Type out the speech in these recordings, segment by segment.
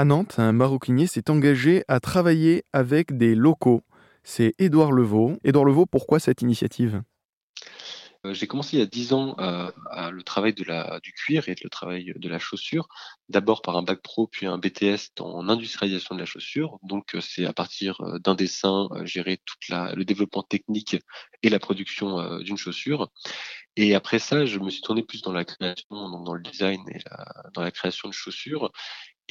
À Nantes, un maroquinier s'est engagé à travailler avec des locaux. C'est Édouard Levaux. Édouard Levaux, pourquoi cette initiative? Euh, j'ai commencé il y a 10 ans euh, le travail du cuir et le travail de la chaussure, d'abord par un bac pro puis un BTS en industrialisation de la chaussure. Donc euh, c'est à partir d'un dessin gérer tout le développement technique et la production d'une chaussure. Et après ça, je me suis tourné plus dans la création, dans le design et dans la création de chaussures.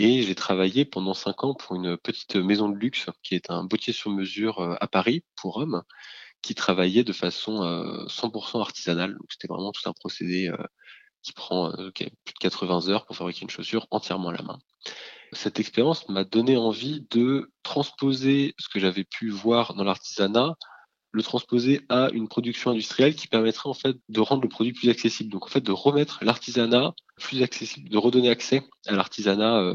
Et j'ai travaillé pendant cinq ans pour une petite maison de luxe qui est un bottier sur mesure à Paris pour hommes qui travaillait de façon 100% artisanale. Donc c'était vraiment tout un procédé qui prend plus de 80 heures pour fabriquer une chaussure entièrement à la main. Cette expérience m'a donné envie de transposer ce que j'avais pu voir dans l'artisanat, le transposer à une production industrielle qui permettrait en fait de rendre le produit plus accessible. Donc de remettre l'artisanat plus accessible, de redonner accès à l'artisanat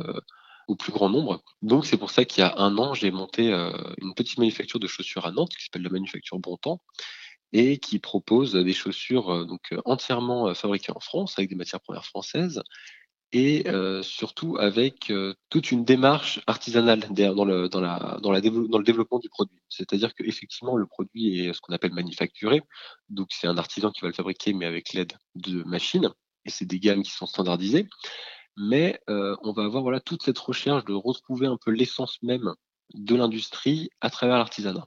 au plus grand nombre. Donc c'est pour ça qu'il y a un an, j'ai monté euh, une petite manufacture de chaussures à Nantes qui s'appelle la manufacture Bontemps et qui propose des chaussures euh, donc euh, entièrement fabriquées en France avec des matières premières françaises et surtout avec toute une démarche artisanale dans le, dans, la, dans, la dans le développement du produit. C'est-à-dire qu'effectivement, le produit est ce qu'on appelle manufacturé. Donc, c'est un artisan qui va le fabriquer, mais avec l'aide de machines. Et c'est des gammes qui sont standardisées mais euh, on va avoir voilà toute cette recherche de retrouver un peu l'essence même de l'industrie à travers l'artisanat.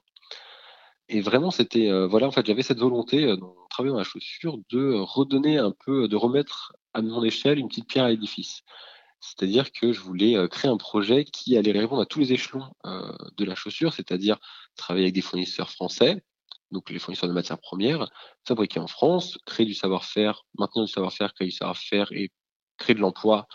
Et vraiment, c'était euh, voilà, en fait, j'avais cette volonté, euh, dans dans la chaussure, de redonner un peu, de remettre à mon échelle une petite pierre à l'édifice. C'est-à-dire que je voulais créer un projet qui allait répondre à tous les échelons de la chaussure, c'est-à-dire travailler avec des fournisseurs français, donc les fournisseurs de matières premières, fabriquer en France, créer du savoir-faire, maintenir du savoir-faire, créer du savoir-faire et créer de l'emploi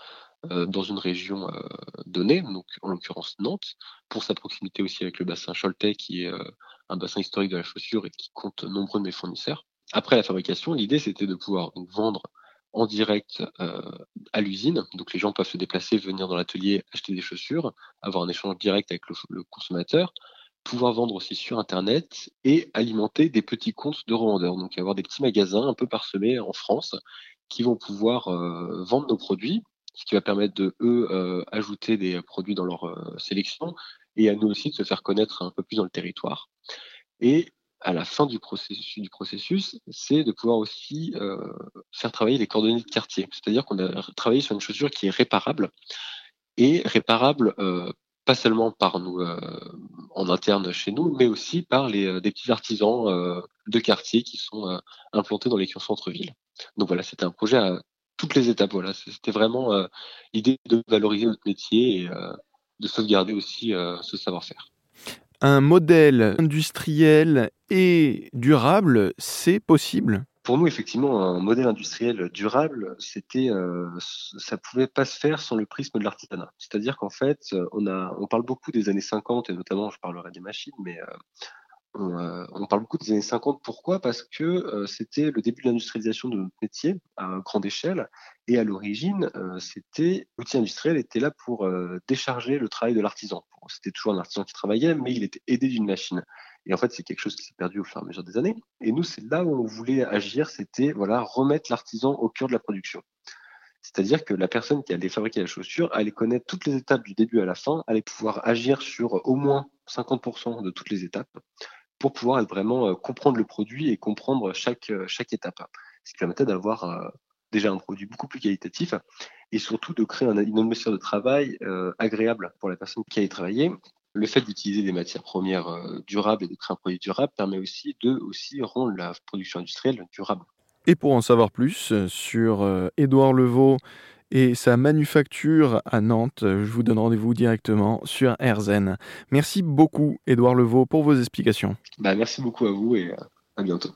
euh, dans une région euh, donnée, donc en l'occurrence Nantes, pour sa proximité aussi avec le bassin Choletais, qui est euh, un bassin historique de la chaussure et qui compte nombreux de mes fournisseurs. Après la fabrication, l'idée c'était de pouvoir vendre en direct à l'usine. Donc les gens peuvent se déplacer, venir dans l'atelier, acheter des chaussures, avoir un échange direct avec le, consommateur, pouvoir vendre aussi sur Internet et alimenter des petits comptes de revendeurs. Donc avoir des petits magasins un peu parsemés en France qui vont pouvoir euh, vendre nos produits, ce qui va permettre de eux euh, ajouter des produits dans leur euh, sélection et à nous aussi de se faire connaître un peu plus dans le territoire. Et à la fin du processus, du processus c'est de pouvoir aussi faire travailler les coordonnées de quartier. C'est-à-dire qu'on a travaillé sur une chaussure qui est réparable et réparable pas seulement par nous en interne chez nous, mais aussi par les, des petits artisans de quartier qui sont implantés dans les centre-ville. Donc voilà, c'était un projet à toutes les étapes. Voilà, c'était vraiment euh, l'idée de valoriser notre métier et euh, de sauvegarder aussi euh, ce savoir-faire. Un modèle industriel et durable, c'est possible? Pour nous, effectivement, un modèle industriel durable, c'était, euh, ça pouvait pas se faire sans le prisme de l'artisanat. C'est-à-dire qu'en fait, on a, on parle beaucoup des années 50 et notamment, je parlerai des machines, mais euh, on, parle beaucoup des années 50. Pourquoi? Parce que euh, c'était le début de l'industrialisation de notre métier à grande échelle. Et à l'origine, euh, c'était l'outil industriel était là pour décharger le travail de l'artisan. C'était toujours un artisan qui travaillait, mais il était aidé d'une machine. Et en fait, c'est quelque chose qui s'est perdu au fur et à mesure des années. Et nous, c'est là où on voulait agir, c'était voilà remettre l'artisan au cœur de la production. C'est-à-dire que la personne qui allait fabriquer la chaussure allait connaître toutes les étapes du début à la fin, allait pouvoir agir sur au moins 50% de toutes les étapes pour pouvoir vraiment euh, comprendre le produit et comprendre chaque, euh, chaque étape. Ce qui permettait d'avoir euh, déjà un produit beaucoup plus qualitatif et surtout de créer une atmosphère de travail agréable pour la personne qui allait travailler. Le fait d'utiliser des matières premières durables et de créer un produit durable permet aussi de aussi rendre la production industrielle durable. Et pour en savoir plus sur Édouard Levaux et sa manufacture à Nantes. Je vous donne rendez-vous directement sur RZN. Merci beaucoup, Édouard Levaux, pour vos explications. Bah, merci beaucoup à vous et à bientôt.